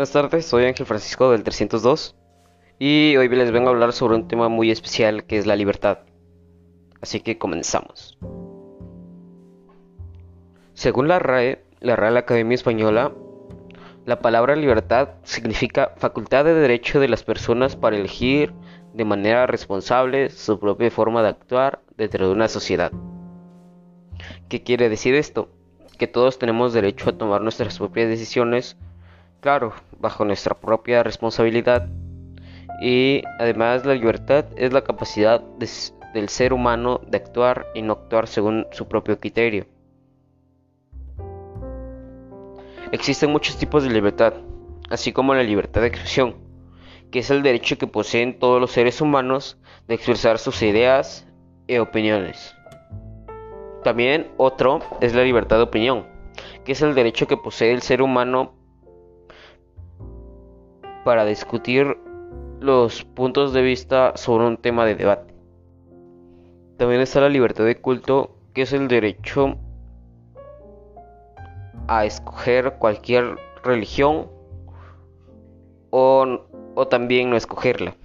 Buenas tardes, soy Ángel Francisco del 302 y hoy les vengo a hablar sobre un tema muy especial que es la libertad. Así que comenzamos. Según la RAE, la Real Academia Española, la palabra libertad significa facultad de derecho de las personas para elegir de manera responsable su propia forma de actuar dentro de una sociedad. ¿Qué quiere decir esto? Que todos tenemos derecho a tomar nuestras propias decisiones claro, bajo nuestra propia responsabilidad. Y además la libertad es la capacidad del ser humano de actuar y no actuar según su propio criterio. Existen muchos tipos de libertad, así como la libertad de expresión, que es el derecho que poseen todos los seres humanos de expresar sus ideas y opiniones. También otro es la libertad de opinión, que es el derecho que posee el ser humano para discutir los puntos de vista sobre un tema de debate. También está la libertad de culto, que es el derecho a escoger cualquier religión o, o, también no escogerla.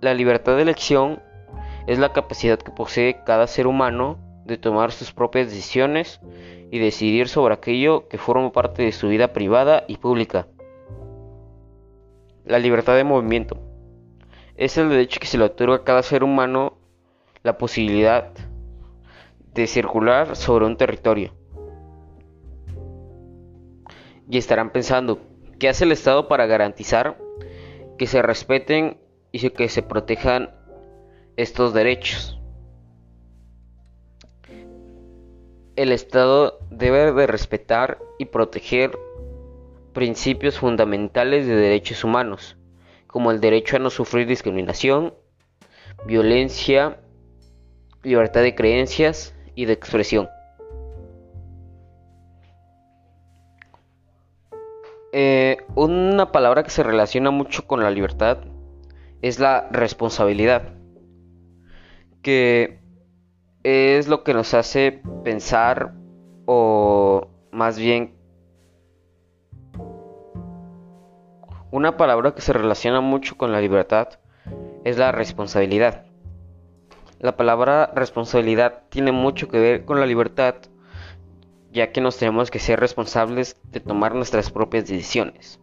La libertad de elección es la capacidad que posee cada ser humano de tomar sus propias decisiones y decidir sobre aquello que forma parte de su vida privada y pública. La libertad de movimiento es el derecho que se le otorga a cada ser humano la posibilidad de circular sobre un territorio. Y estarán pensando, ¿qué hace el Estado para garantizar que se respeten y que se protejan estos derechos? El Estado debe de respetar y proteger principios fundamentales de derechos humanos, como el derecho a no sufrir discriminación, violencia, libertad de creencias y de expresión. Eh, una palabra que se relaciona mucho con la libertad es la responsabilidad, que es lo que nos hace pensar o más bien Una palabra que se relaciona mucho con la libertad es la responsabilidad. La palabra responsabilidad tiene mucho que ver con la libertad, ya que nos tenemos que ser responsables de tomar nuestras propias decisiones.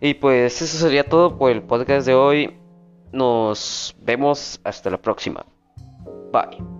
Y pues eso sería todo por el podcast de hoy. Nos vemos hasta la próxima. Bye.